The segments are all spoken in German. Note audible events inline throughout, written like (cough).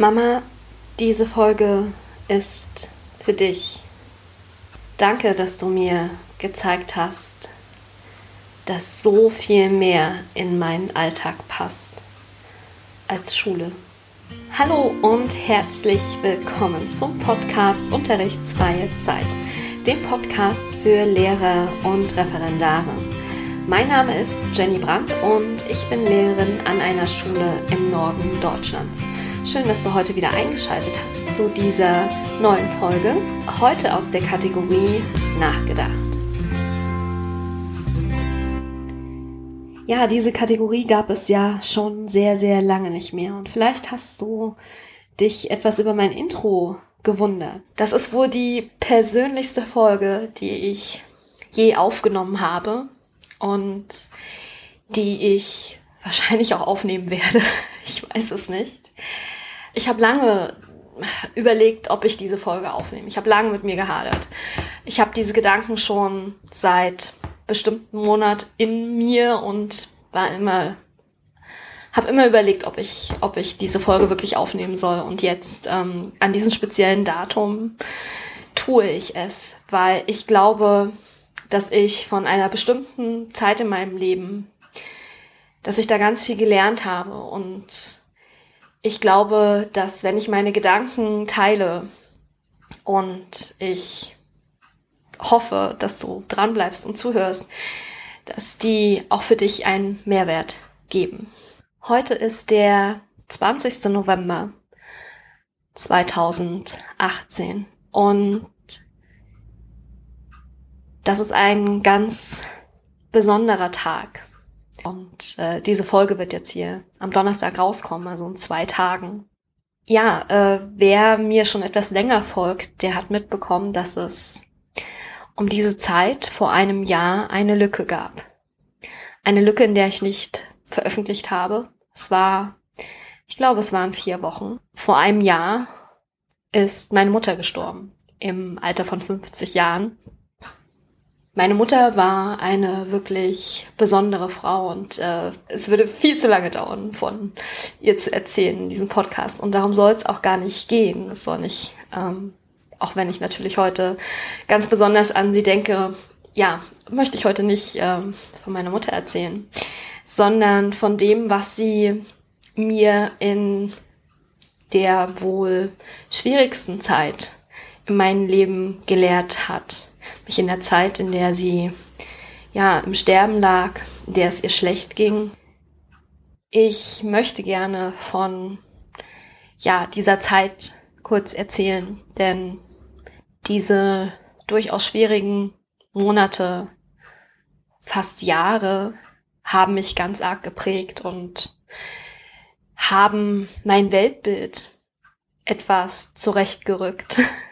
Mama, diese Folge ist für dich. Danke, dass du mir gezeigt hast, dass so viel mehr in meinen Alltag passt als Schule. Hallo und herzlich willkommen zum Podcast Unterrichtsfreie Zeit, dem Podcast für Lehrer und Referendare. Mein Name ist Jenny Brandt und ich bin Lehrerin an einer Schule im Norden Deutschlands. Schön, dass du heute wieder eingeschaltet hast zu dieser neuen Folge. Heute aus der Kategorie Nachgedacht. Ja, diese Kategorie gab es ja schon sehr, sehr lange nicht mehr. Und vielleicht hast du dich etwas über mein Intro gewundert. Das ist wohl die persönlichste Folge, die ich je aufgenommen habe und die ich wahrscheinlich auch aufnehmen werde. (laughs) Ich weiß es nicht. Ich habe lange überlegt, ob ich diese Folge aufnehme. Ich habe lange mit mir gehadert. Ich habe diese Gedanken schon seit bestimmten Monat in mir und war immer habe immer überlegt, ob ich ob ich diese Folge wirklich aufnehmen soll und jetzt ähm, an diesem speziellen Datum tue ich es, weil ich glaube, dass ich von einer bestimmten Zeit in meinem Leben, dass ich da ganz viel gelernt habe und ich glaube, dass wenn ich meine Gedanken teile und ich hoffe, dass du dran bleibst und zuhörst, dass die auch für dich einen Mehrwert geben. Heute ist der 20. November 2018 und das ist ein ganz besonderer Tag. Und äh, diese Folge wird jetzt hier am Donnerstag rauskommen, also in zwei Tagen. Ja, äh, wer mir schon etwas länger folgt, der hat mitbekommen, dass es um diese Zeit vor einem Jahr eine Lücke gab. Eine Lücke, in der ich nicht veröffentlicht habe. Es war, ich glaube, es waren vier Wochen. Vor einem Jahr ist meine Mutter gestorben, im Alter von 50 Jahren. Meine Mutter war eine wirklich besondere Frau und äh, es würde viel zu lange dauern, von ihr zu erzählen in diesem Podcast. Und darum soll es auch gar nicht gehen. Es soll nicht, ähm, auch wenn ich natürlich heute ganz besonders an sie denke, ja, möchte ich heute nicht ähm, von meiner Mutter erzählen, sondern von dem, was sie mir in der wohl schwierigsten Zeit in meinem Leben gelehrt hat mich in der Zeit, in der sie ja im Sterben lag, in der es ihr schlecht ging. Ich möchte gerne von ja dieser Zeit kurz erzählen, denn diese durchaus schwierigen Monate, fast Jahre, haben mich ganz arg geprägt und haben mein Weltbild etwas zurechtgerückt. (laughs)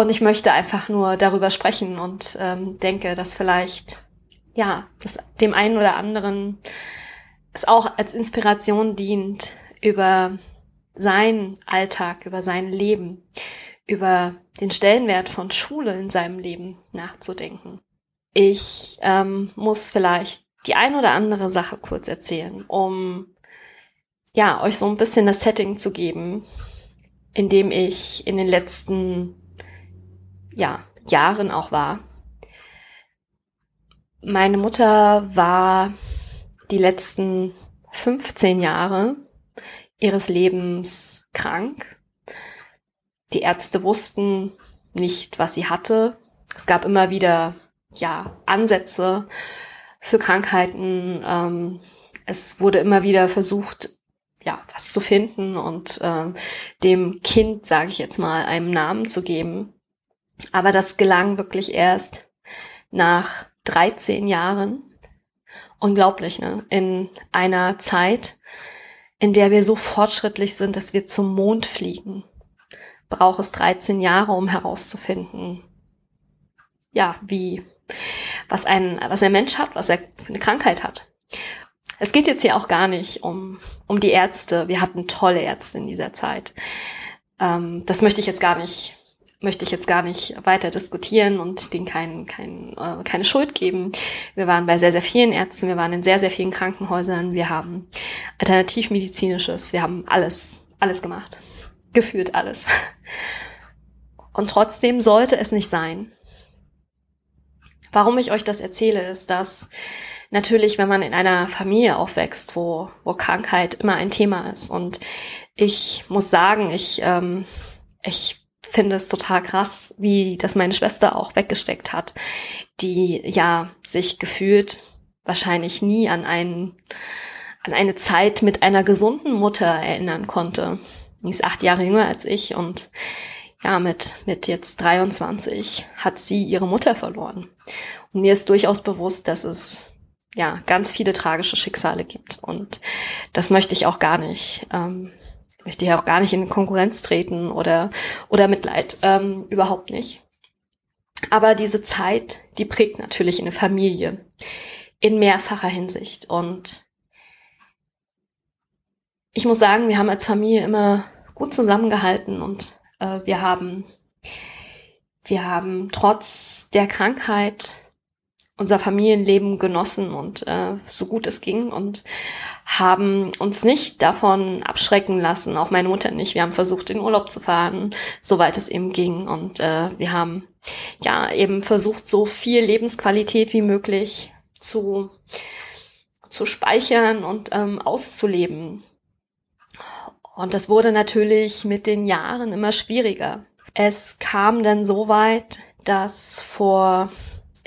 Und ich möchte einfach nur darüber sprechen und ähm, denke, dass vielleicht, ja, dass dem einen oder anderen es auch als Inspiration dient, über seinen Alltag, über sein Leben, über den Stellenwert von Schule in seinem Leben nachzudenken. Ich ähm, muss vielleicht die ein oder andere Sache kurz erzählen, um ja euch so ein bisschen das Setting zu geben, in dem ich in den letzten ja, Jahren auch war. Meine Mutter war die letzten 15 Jahre ihres Lebens krank. Die Ärzte wussten nicht, was sie hatte. Es gab immer wieder, ja, Ansätze für Krankheiten. Ähm, es wurde immer wieder versucht, ja, was zu finden und ähm, dem Kind, sage ich jetzt mal, einen Namen zu geben. Aber das gelang wirklich erst nach 13 Jahren. Unglaublich, ne? In einer Zeit, in der wir so fortschrittlich sind, dass wir zum Mond fliegen, braucht es 13 Jahre, um herauszufinden, ja, wie, was ein, was ein Mensch hat, was er für eine Krankheit hat. Es geht jetzt hier auch gar nicht um, um die Ärzte. Wir hatten tolle Ärzte in dieser Zeit. Ähm, das möchte ich jetzt gar nicht möchte ich jetzt gar nicht weiter diskutieren und denen kein, kein, äh, keine Schuld geben. Wir waren bei sehr, sehr vielen Ärzten, wir waren in sehr, sehr vielen Krankenhäusern, wir haben alternativmedizinisches, wir haben alles alles gemacht. Gefühlt alles. Und trotzdem sollte es nicht sein. Warum ich euch das erzähle, ist, dass natürlich, wenn man in einer Familie aufwächst, wo, wo Krankheit immer ein Thema ist. Und ich muss sagen, ich, ähm, ich finde es total krass, wie das meine Schwester auch weggesteckt hat, die ja sich gefühlt wahrscheinlich nie an einen, an eine Zeit mit einer gesunden Mutter erinnern konnte. Die ist acht Jahre jünger als ich und ja, mit, mit jetzt 23 hat sie ihre Mutter verloren. Und mir ist durchaus bewusst, dass es ja ganz viele tragische Schicksale gibt. Und das möchte ich auch gar nicht, ähm, möchte ich auch gar nicht in Konkurrenz treten oder, oder Mitleid. Ähm, überhaupt nicht. Aber diese Zeit, die prägt natürlich eine Familie in mehrfacher Hinsicht. Und ich muss sagen, wir haben als Familie immer gut zusammengehalten und äh, wir haben, wir haben trotz der Krankheit unser Familienleben genossen und äh, so gut es ging und haben uns nicht davon abschrecken lassen, auch meine Mutter nicht. Wir haben versucht, in Urlaub zu fahren, soweit es eben ging. Und äh, wir haben ja eben versucht, so viel Lebensqualität wie möglich zu, zu speichern und ähm, auszuleben. Und das wurde natürlich mit den Jahren immer schwieriger. Es kam dann so weit, dass vor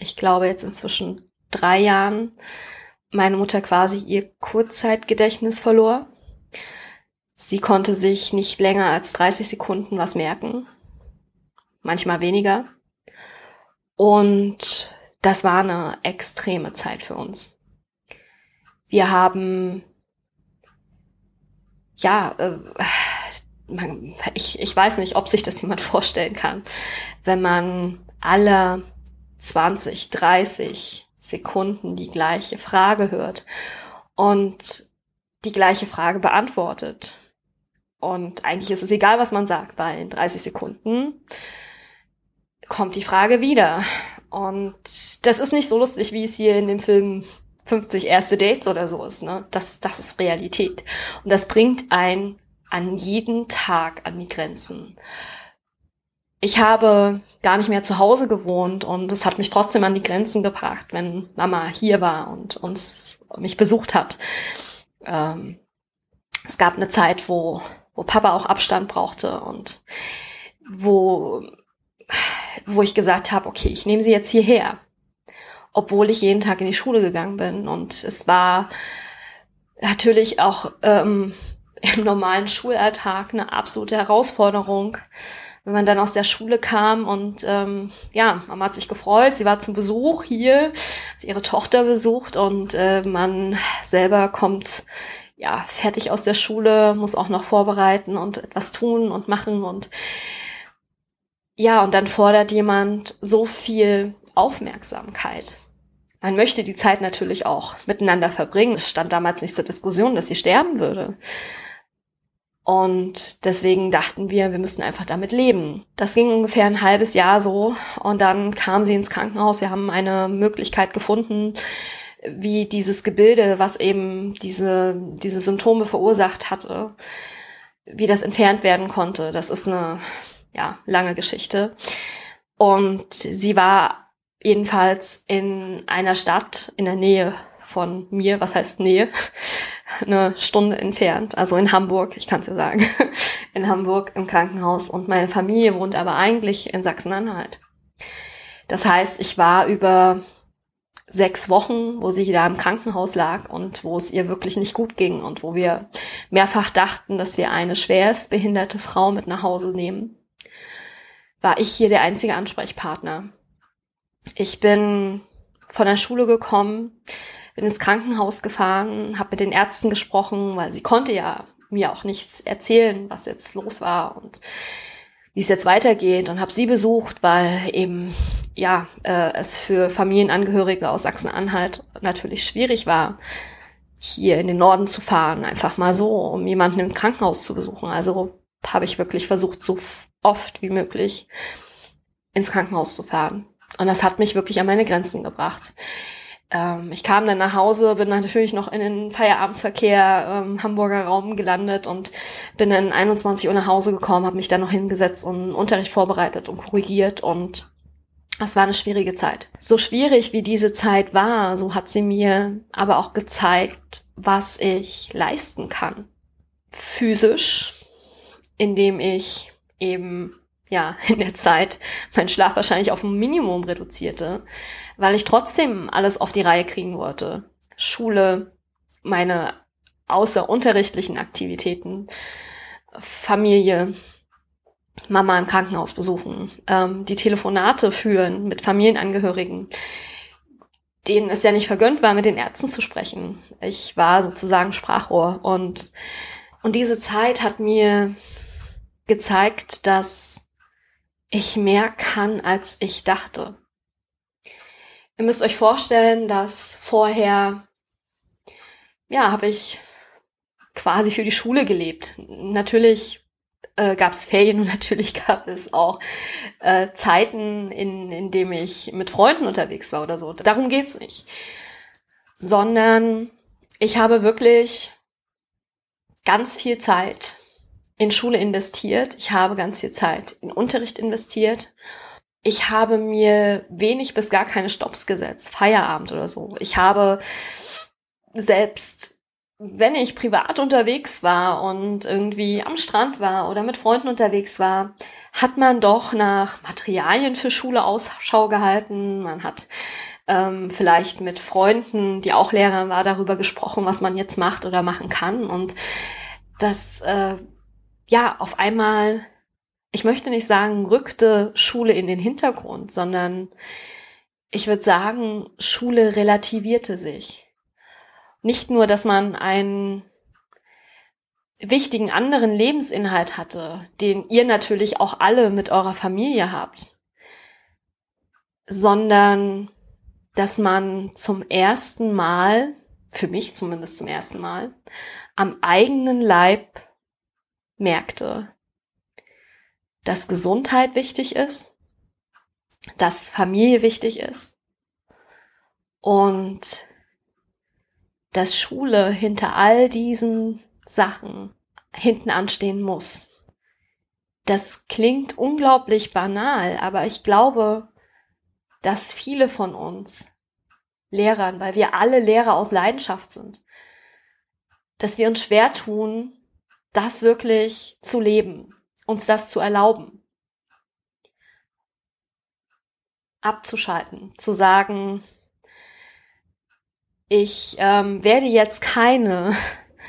ich glaube jetzt inzwischen drei Jahren, meine Mutter quasi ihr Kurzzeitgedächtnis verlor. Sie konnte sich nicht länger als 30 Sekunden was merken, manchmal weniger. Und das war eine extreme Zeit für uns. Wir haben, ja, äh, ich, ich weiß nicht, ob sich das jemand (laughs) vorstellen kann, wenn man alle 20, 30 Sekunden die gleiche Frage hört und die gleiche Frage beantwortet. Und eigentlich ist es egal, was man sagt, weil in 30 Sekunden kommt die Frage wieder. Und das ist nicht so lustig, wie es hier in dem Film 50 erste Dates oder so ist. Ne? Das, das ist Realität. Und das bringt einen an jeden Tag an die Grenzen ich habe gar nicht mehr zu Hause gewohnt und es hat mich trotzdem an die Grenzen gebracht, wenn Mama hier war und uns mich besucht hat. Ähm, es gab eine Zeit, wo, wo Papa auch Abstand brauchte und wo, wo ich gesagt habe, okay, ich nehme sie jetzt hierher, obwohl ich jeden Tag in die Schule gegangen bin. Und es war natürlich auch ähm, im normalen Schulalltag eine absolute Herausforderung, wenn man dann aus der Schule kam und ähm, ja, Mama hat sich gefreut, sie war zum Besuch hier, hat ihre Tochter besucht und äh, man selber kommt ja fertig aus der Schule, muss auch noch vorbereiten und etwas tun und machen und ja, und dann fordert jemand so viel Aufmerksamkeit. Man möchte die Zeit natürlich auch miteinander verbringen. Es stand damals nicht zur Diskussion, dass sie sterben würde. Und deswegen dachten wir, wir müssten einfach damit leben. Das ging ungefähr ein halbes Jahr so. Und dann kam sie ins Krankenhaus. Wir haben eine Möglichkeit gefunden, wie dieses Gebilde, was eben diese, diese Symptome verursacht hatte, wie das entfernt werden konnte. Das ist eine, ja, lange Geschichte. Und sie war jedenfalls in einer Stadt in der Nähe von mir, was heißt Nähe, eine Stunde entfernt, also in Hamburg, ich kann es ja sagen, (laughs) in Hamburg im Krankenhaus und meine Familie wohnt aber eigentlich in Sachsen-Anhalt. Das heißt, ich war über sechs Wochen, wo sie da im Krankenhaus lag und wo es ihr wirklich nicht gut ging und wo wir mehrfach dachten, dass wir eine schwerst behinderte Frau mit nach Hause nehmen, war ich hier der einzige Ansprechpartner. Ich bin von der Schule gekommen, bin ins Krankenhaus gefahren, habe mit den Ärzten gesprochen, weil sie konnte ja mir auch nichts erzählen, was jetzt los war und wie es jetzt weitergeht und habe sie besucht, weil eben ja äh, es für Familienangehörige aus Sachsen-Anhalt natürlich schwierig war, hier in den Norden zu fahren, einfach mal so, um jemanden im Krankenhaus zu besuchen. Also habe ich wirklich versucht, so oft wie möglich ins Krankenhaus zu fahren. Und das hat mich wirklich an meine Grenzen gebracht ähm, ich kam dann nach Hause, bin natürlich noch in den Feierabendsverkehr ähm, Hamburger Raum gelandet und bin dann 21 Uhr nach Hause gekommen, habe mich dann noch hingesetzt und Unterricht vorbereitet und korrigiert und das war eine schwierige Zeit. So schwierig wie diese Zeit war, so hat sie mir aber auch gezeigt, was ich leisten kann. Physisch, indem ich eben ja, (laughs) in der Zeit meinen Schlaf wahrscheinlich auf ein Minimum reduzierte, weil ich trotzdem alles auf die Reihe kriegen wollte. Schule, meine außerunterrichtlichen Aktivitäten, Familie, Mama im Krankenhaus besuchen, ähm, die Telefonate führen mit Familienangehörigen, denen es ja nicht vergönnt war, mit den Ärzten zu sprechen. Ich war sozusagen Sprachrohr und, und diese Zeit hat mir gezeigt, dass ich mehr kann, als ich dachte. Ihr müsst euch vorstellen, dass vorher, ja, habe ich quasi für die Schule gelebt. Natürlich äh, gab es Ferien und (laughs) natürlich gab es auch äh, Zeiten, in, in dem ich mit Freunden unterwegs war oder so. Darum geht's nicht. Sondern ich habe wirklich ganz viel Zeit in Schule investiert. Ich habe ganz viel Zeit in Unterricht investiert. Ich habe mir wenig bis gar keine Stops gesetzt, Feierabend oder so. Ich habe selbst, wenn ich privat unterwegs war und irgendwie am Strand war oder mit Freunden unterwegs war, hat man doch nach Materialien für Schule Ausschau gehalten. Man hat ähm, vielleicht mit Freunden, die auch Lehrer war, darüber gesprochen, was man jetzt macht oder machen kann. Und das äh, ja, auf einmal, ich möchte nicht sagen, rückte Schule in den Hintergrund, sondern ich würde sagen, Schule relativierte sich. Nicht nur, dass man einen wichtigen anderen Lebensinhalt hatte, den ihr natürlich auch alle mit eurer Familie habt, sondern dass man zum ersten Mal, für mich zumindest zum ersten Mal, am eigenen Leib merkte, dass Gesundheit wichtig ist, dass Familie wichtig ist und dass Schule hinter all diesen Sachen hinten anstehen muss. Das klingt unglaublich banal, aber ich glaube, dass viele von uns Lehrern, weil wir alle Lehrer aus Leidenschaft sind, dass wir uns schwer tun, das wirklich zu leben, uns das zu erlauben. Abzuschalten, zu sagen, ich ähm, werde jetzt keine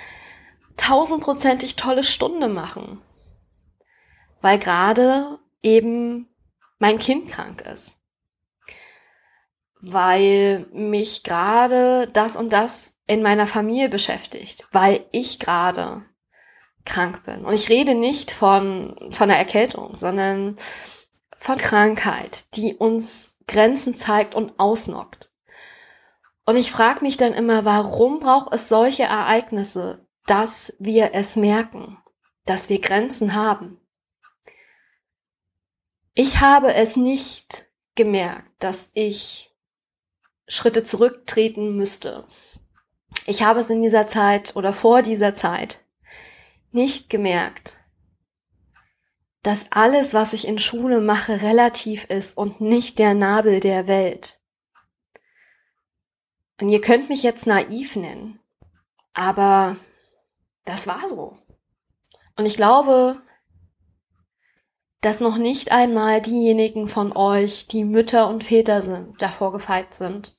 (laughs) tausendprozentig tolle Stunde machen, weil gerade eben mein Kind krank ist, weil mich gerade das und das in meiner Familie beschäftigt, weil ich gerade krank bin. Und ich rede nicht von, von der Erkältung, sondern von Krankheit, die uns Grenzen zeigt und ausnockt. Und ich frage mich dann immer, warum braucht es solche Ereignisse, dass wir es merken, dass wir Grenzen haben? Ich habe es nicht gemerkt, dass ich Schritte zurücktreten müsste. Ich habe es in dieser Zeit oder vor dieser Zeit nicht gemerkt, dass alles, was ich in Schule mache, relativ ist und nicht der Nabel der Welt. Und ihr könnt mich jetzt naiv nennen, aber das war so. Und ich glaube, dass noch nicht einmal diejenigen von euch, die Mütter und Väter sind, davor gefeit sind,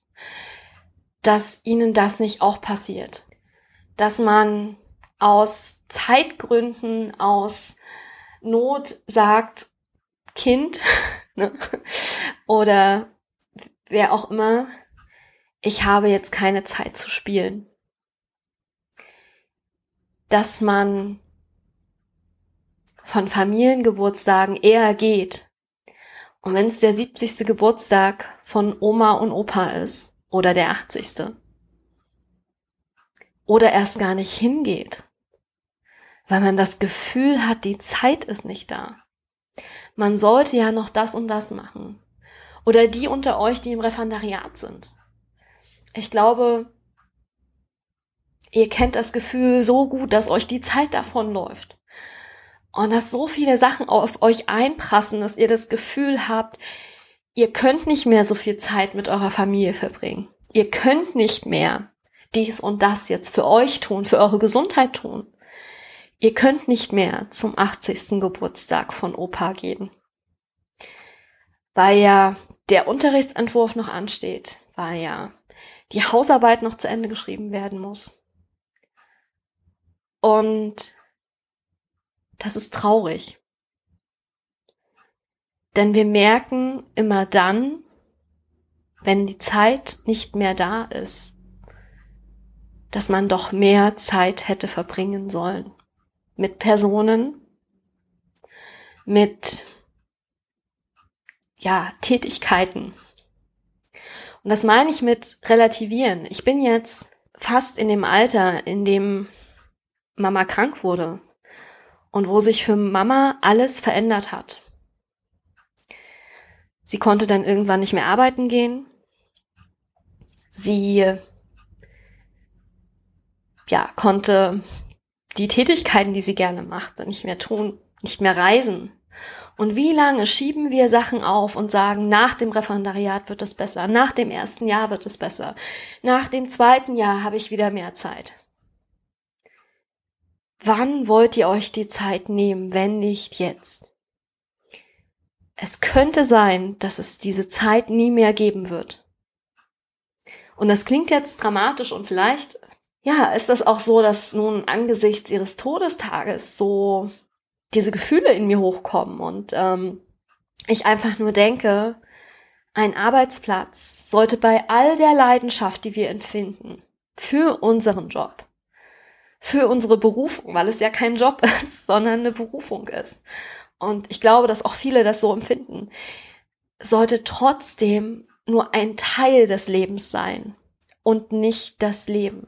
dass ihnen das nicht auch passiert. Dass man aus Zeitgründen, aus Not sagt Kind (laughs) ne? oder wer auch immer, ich habe jetzt keine Zeit zu spielen. Dass man von Familiengeburtstagen eher geht. Und wenn es der 70. Geburtstag von Oma und Opa ist oder der 80 oder erst gar nicht hingeht, weil man das Gefühl hat, die Zeit ist nicht da. Man sollte ja noch das und das machen. Oder die unter euch, die im Referendariat sind. Ich glaube, ihr kennt das Gefühl so gut, dass euch die Zeit davonläuft. Und dass so viele Sachen auf euch einprassen, dass ihr das Gefühl habt, ihr könnt nicht mehr so viel Zeit mit eurer Familie verbringen. Ihr könnt nicht mehr dies und das jetzt für euch tun, für eure Gesundheit tun. Ihr könnt nicht mehr zum 80. Geburtstag von Opa gehen. Weil ja der Unterrichtsentwurf noch ansteht, weil ja die Hausarbeit noch zu Ende geschrieben werden muss. Und das ist traurig. Denn wir merken immer dann, wenn die Zeit nicht mehr da ist, dass man doch mehr Zeit hätte verbringen sollen. Mit Personen, mit, ja, Tätigkeiten. Und das meine ich mit relativieren. Ich bin jetzt fast in dem Alter, in dem Mama krank wurde und wo sich für Mama alles verändert hat. Sie konnte dann irgendwann nicht mehr arbeiten gehen. Sie ja, konnte die Tätigkeiten, die sie gerne machte, nicht mehr tun, nicht mehr reisen. Und wie lange schieben wir Sachen auf und sagen, nach dem Referendariat wird es besser, nach dem ersten Jahr wird es besser, nach dem zweiten Jahr habe ich wieder mehr Zeit. Wann wollt ihr euch die Zeit nehmen, wenn nicht jetzt? Es könnte sein, dass es diese Zeit nie mehr geben wird. Und das klingt jetzt dramatisch und vielleicht, ja, ist das auch so, dass nun angesichts ihres Todestages so diese Gefühle in mir hochkommen und ähm, ich einfach nur denke, ein Arbeitsplatz sollte bei all der Leidenschaft, die wir empfinden, für unseren Job, für unsere Berufung, weil es ja kein Job (laughs) ist, sondern eine Berufung ist. Und ich glaube, dass auch viele das so empfinden, sollte trotzdem nur ein Teil des Lebens sein und nicht das Leben.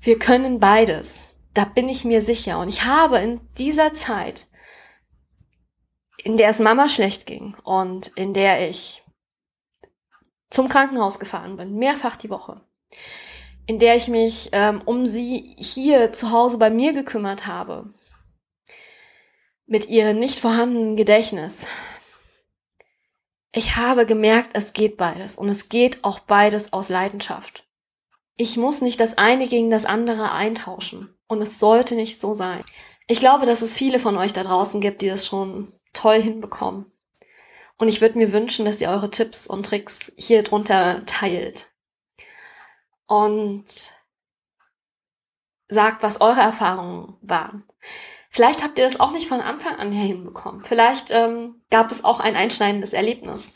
Wir können beides. Da bin ich mir sicher. Und ich habe in dieser Zeit, in der es Mama schlecht ging und in der ich zum Krankenhaus gefahren bin, mehrfach die Woche, in der ich mich ähm, um sie hier zu Hause bei mir gekümmert habe, mit ihrem nicht vorhandenen Gedächtnis. Ich habe gemerkt, es geht beides und es geht auch beides aus Leidenschaft. Ich muss nicht das eine gegen das andere eintauschen und es sollte nicht so sein. Ich glaube, dass es viele von euch da draußen gibt, die das schon toll hinbekommen. Und ich würde mir wünschen, dass ihr eure Tipps und Tricks hier drunter teilt und sagt, was eure Erfahrungen waren. Vielleicht habt ihr das auch nicht von Anfang an her hinbekommen. Vielleicht ähm, gab es auch ein einschneidendes Erlebnis,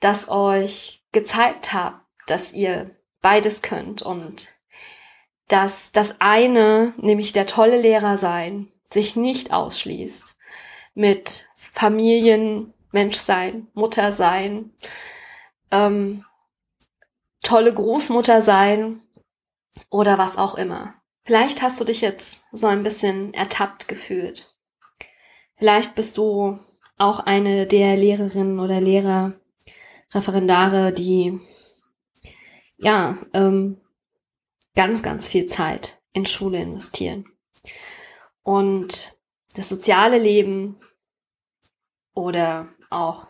das euch gezeigt hat, dass ihr beides könnt und dass das eine, nämlich der tolle Lehrer sein, sich nicht ausschließt mit Familien, Menschsein, Mutter sein, ähm, tolle Großmutter sein oder was auch immer. Vielleicht hast du dich jetzt so ein bisschen ertappt gefühlt. Vielleicht bist du auch eine der Lehrerinnen oder Lehrer, Referendare, die ja ähm, ganz, ganz viel Zeit in Schule investieren. Und das soziale Leben oder auch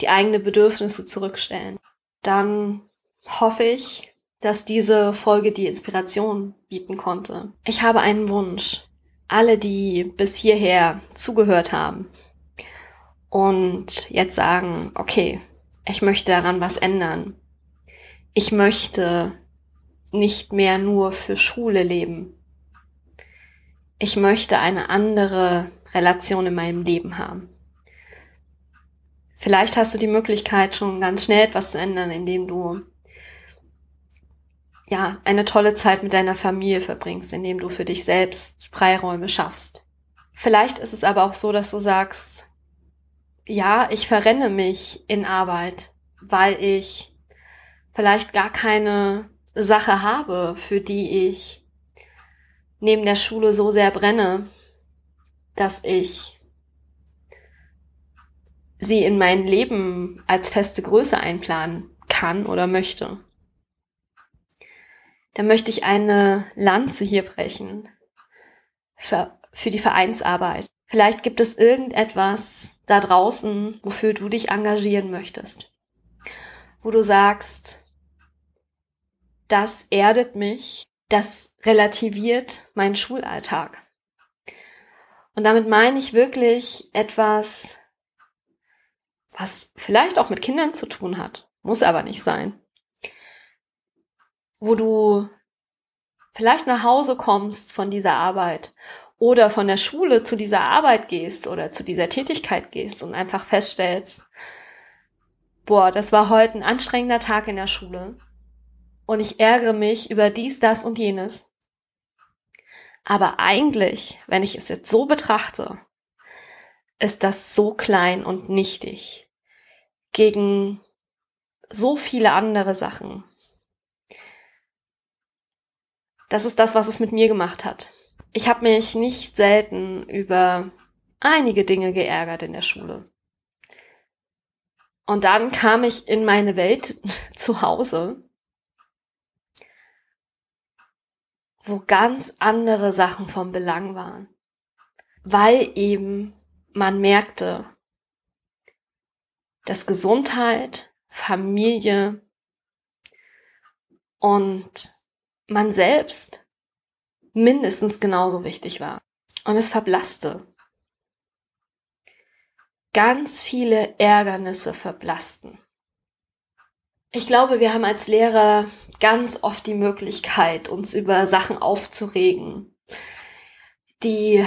die eigenen Bedürfnisse zurückstellen. Dann hoffe ich, dass diese Folge die Inspiration bieten konnte. Ich habe einen Wunsch. Alle, die bis hierher zugehört haben und jetzt sagen, okay, ich möchte daran was ändern. Ich möchte nicht mehr nur für Schule leben. Ich möchte eine andere Relation in meinem Leben haben. Vielleicht hast du die Möglichkeit, schon ganz schnell etwas zu ändern, indem du ja, eine tolle Zeit mit deiner Familie verbringst, indem du für dich selbst Freiräume schaffst. Vielleicht ist es aber auch so, dass du sagst, ja, ich verrenne mich in Arbeit, weil ich vielleicht gar keine Sache habe, für die ich neben der Schule so sehr brenne, dass ich sie in mein Leben als feste Größe einplanen kann oder möchte. da möchte ich eine Lanze hier brechen für, für die Vereinsarbeit. Vielleicht gibt es irgendetwas da draußen, wofür du dich engagieren möchtest. Wo du sagst, das erdet mich, das relativiert meinen Schulalltag. Und damit meine ich wirklich etwas, was vielleicht auch mit Kindern zu tun hat, muss aber nicht sein. Wo du vielleicht nach Hause kommst von dieser Arbeit oder von der Schule zu dieser Arbeit gehst oder zu dieser Tätigkeit gehst und einfach feststellst, boah, das war heute ein anstrengender Tag in der Schule und ich ärgere mich über dies, das und jenes. Aber eigentlich, wenn ich es jetzt so betrachte, ist das so klein und nichtig gegen so viele andere Sachen. Das ist das, was es mit mir gemacht hat. Ich habe mich nicht selten über einige Dinge geärgert in der Schule. Und dann kam ich in meine Welt (laughs) zu Hause, wo ganz andere Sachen vom Belang waren, weil eben man merkte, dass Gesundheit, Familie und man selbst mindestens genauso wichtig war. Und es verblasste. Ganz viele Ärgernisse verblassten. Ich glaube, wir haben als Lehrer ganz oft die Möglichkeit, uns über Sachen aufzuregen, die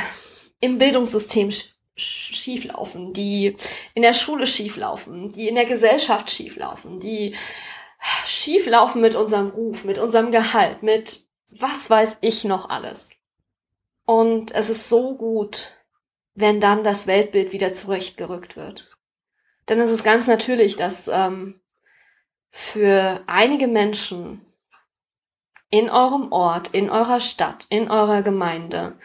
im Bildungssystem schieflaufen, die in der Schule schieflaufen, die in der Gesellschaft schieflaufen, die schieflaufen mit unserem Ruf, mit unserem Gehalt, mit was weiß ich noch alles. Und es ist so gut, wenn dann das Weltbild wieder zurechtgerückt wird. Denn es ist ganz natürlich, dass ähm, für einige Menschen in eurem Ort, in eurer Stadt, in eurer Gemeinde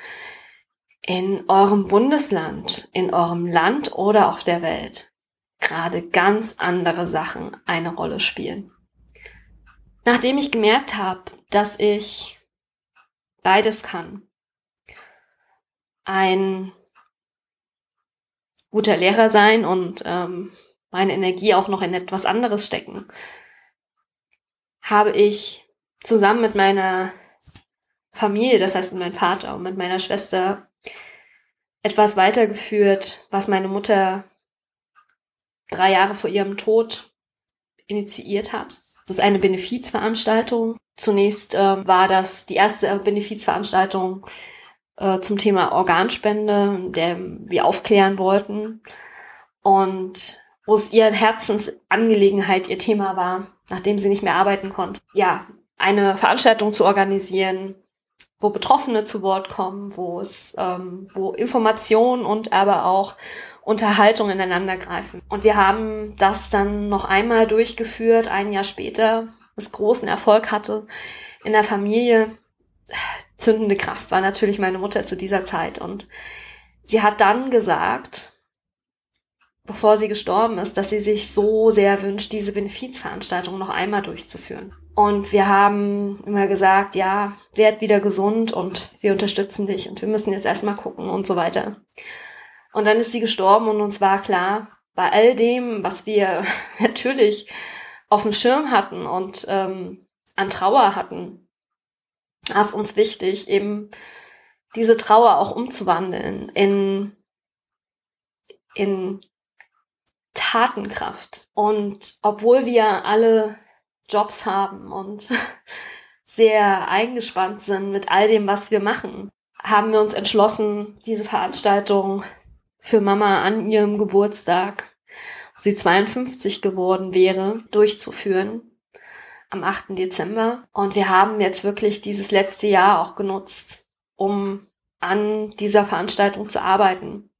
in eurem Bundesland, in eurem Land oder auf der Welt gerade ganz andere Sachen eine Rolle spielen. Nachdem ich gemerkt habe, dass ich beides kann, ein guter Lehrer sein und ähm, meine Energie auch noch in etwas anderes stecken, habe ich zusammen mit meiner Familie, das heißt mit meinem Vater und mit meiner Schwester, etwas weitergeführt, was meine Mutter drei Jahre vor ihrem Tod initiiert hat. Das ist eine Benefizveranstaltung. Zunächst äh, war das die erste Benefizveranstaltung äh, zum Thema Organspende, der wir aufklären wollten. Und wo es ihr Herzensangelegenheit, ihr Thema war, nachdem sie nicht mehr arbeiten konnte. Ja, eine Veranstaltung zu organisieren, wo Betroffene zu Wort kommen, wo es, ähm, wo Informationen und aber auch Unterhaltung ineinander greifen. Und wir haben das dann noch einmal durchgeführt, ein Jahr später, was großen Erfolg hatte in der Familie. Zündende Kraft war natürlich meine Mutter zu dieser Zeit und sie hat dann gesagt, bevor sie gestorben ist, dass sie sich so sehr wünscht, diese Benefizveranstaltung noch einmal durchzuführen. Und wir haben immer gesagt, ja, werd wieder gesund und wir unterstützen dich und wir müssen jetzt erstmal gucken und so weiter. Und dann ist sie gestorben und uns war klar, bei all dem, was wir (laughs) natürlich auf dem Schirm hatten und ähm, an Trauer hatten, war es uns wichtig, eben diese Trauer auch umzuwandeln in, in Tatenkraft. Und obwohl wir alle Jobs haben und (laughs) sehr eingespannt sind mit all dem, was wir machen, haben wir uns entschlossen, diese Veranstaltung für Mama an ihrem Geburtstag, sie 52 geworden wäre, durchzuführen am 8. Dezember. Und wir haben jetzt wirklich dieses letzte Jahr auch genutzt, um an dieser Veranstaltung zu arbeiten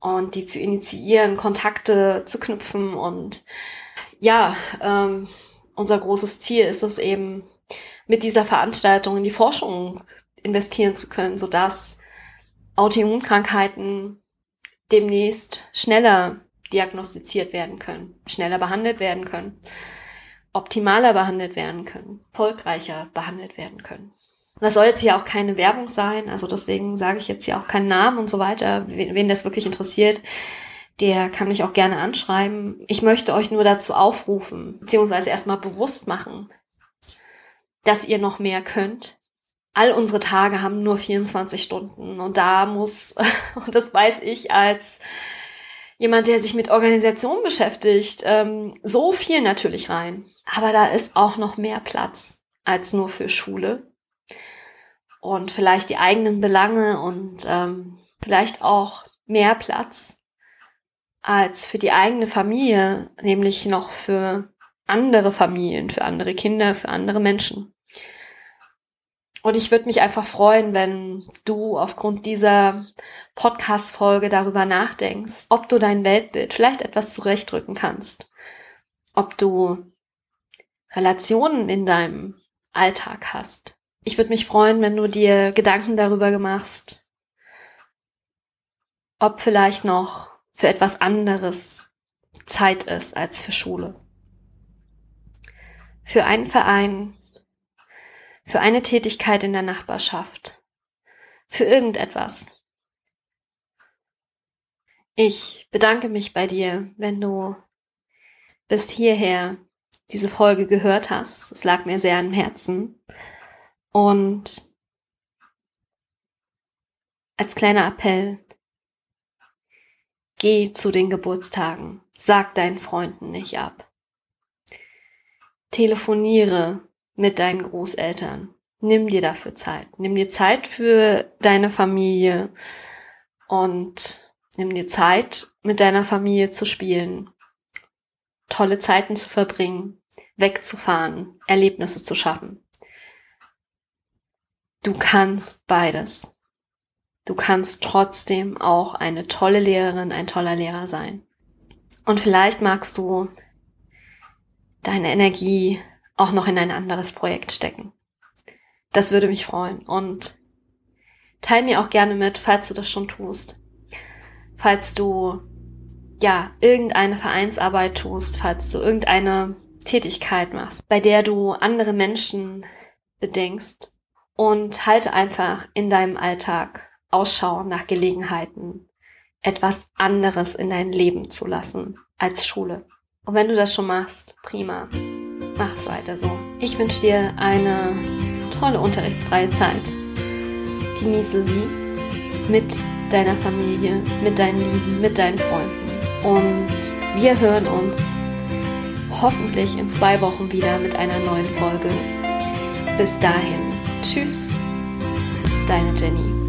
und die zu initiieren, Kontakte zu knüpfen und ja, ähm, unser großes Ziel ist es eben, mit dieser Veranstaltung in die Forschung investieren zu können, sodass Autoimmunkrankheiten demnächst schneller diagnostiziert werden können, schneller behandelt werden können. optimaler behandelt werden können, erfolgreicher behandelt werden können. Und das soll jetzt hier auch keine Werbung sein, also deswegen sage ich jetzt hier auch keinen Namen und so weiter. Wen, wen das wirklich interessiert, der kann mich auch gerne anschreiben. Ich möchte euch nur dazu aufrufen, beziehungsweise erstmal bewusst machen, dass ihr noch mehr könnt. All unsere Tage haben nur 24 Stunden und da muss, (laughs) und das weiß ich als jemand, der sich mit Organisation beschäftigt, ähm, so viel natürlich rein. Aber da ist auch noch mehr Platz als nur für Schule. Und vielleicht die eigenen Belange und ähm, vielleicht auch mehr Platz als für die eigene Familie, nämlich noch für andere Familien, für andere Kinder, für andere Menschen. Und ich würde mich einfach freuen, wenn du aufgrund dieser Podcast-Folge darüber nachdenkst, ob du dein Weltbild vielleicht etwas zurechtrücken kannst. Ob du Relationen in deinem Alltag hast. Ich würde mich freuen, wenn du dir Gedanken darüber machst, ob vielleicht noch für etwas anderes Zeit ist als für Schule. Für einen Verein, für eine Tätigkeit in der Nachbarschaft, für irgendetwas. Ich bedanke mich bei dir, wenn du bis hierher diese Folge gehört hast. Es lag mir sehr am Herzen. Und als kleiner Appell, geh zu den Geburtstagen, sag deinen Freunden nicht ab. Telefoniere mit deinen Großeltern. Nimm dir dafür Zeit. Nimm dir Zeit für deine Familie und nimm dir Zeit, mit deiner Familie zu spielen, tolle Zeiten zu verbringen, wegzufahren, Erlebnisse zu schaffen. Du kannst beides. Du kannst trotzdem auch eine tolle Lehrerin, ein toller Lehrer sein. Und vielleicht magst du deine Energie auch noch in ein anderes Projekt stecken. Das würde mich freuen. Und teil mir auch gerne mit, falls du das schon tust. Falls du ja irgendeine Vereinsarbeit tust, falls du irgendeine Tätigkeit machst, bei der du andere Menschen bedenkst und halte einfach in deinem Alltag Ausschau nach Gelegenheiten, etwas anderes in dein Leben zu lassen als Schule. Und wenn du das schon machst, prima. Mach es weiter so. Ich wünsche dir eine tolle unterrichtsfreie Zeit. Genieße sie mit deiner Familie, mit deinen Lieben, mit deinen Freunden. Und wir hören uns hoffentlich in zwei Wochen wieder mit einer neuen Folge. Bis dahin. Tschüss, deine Jenny.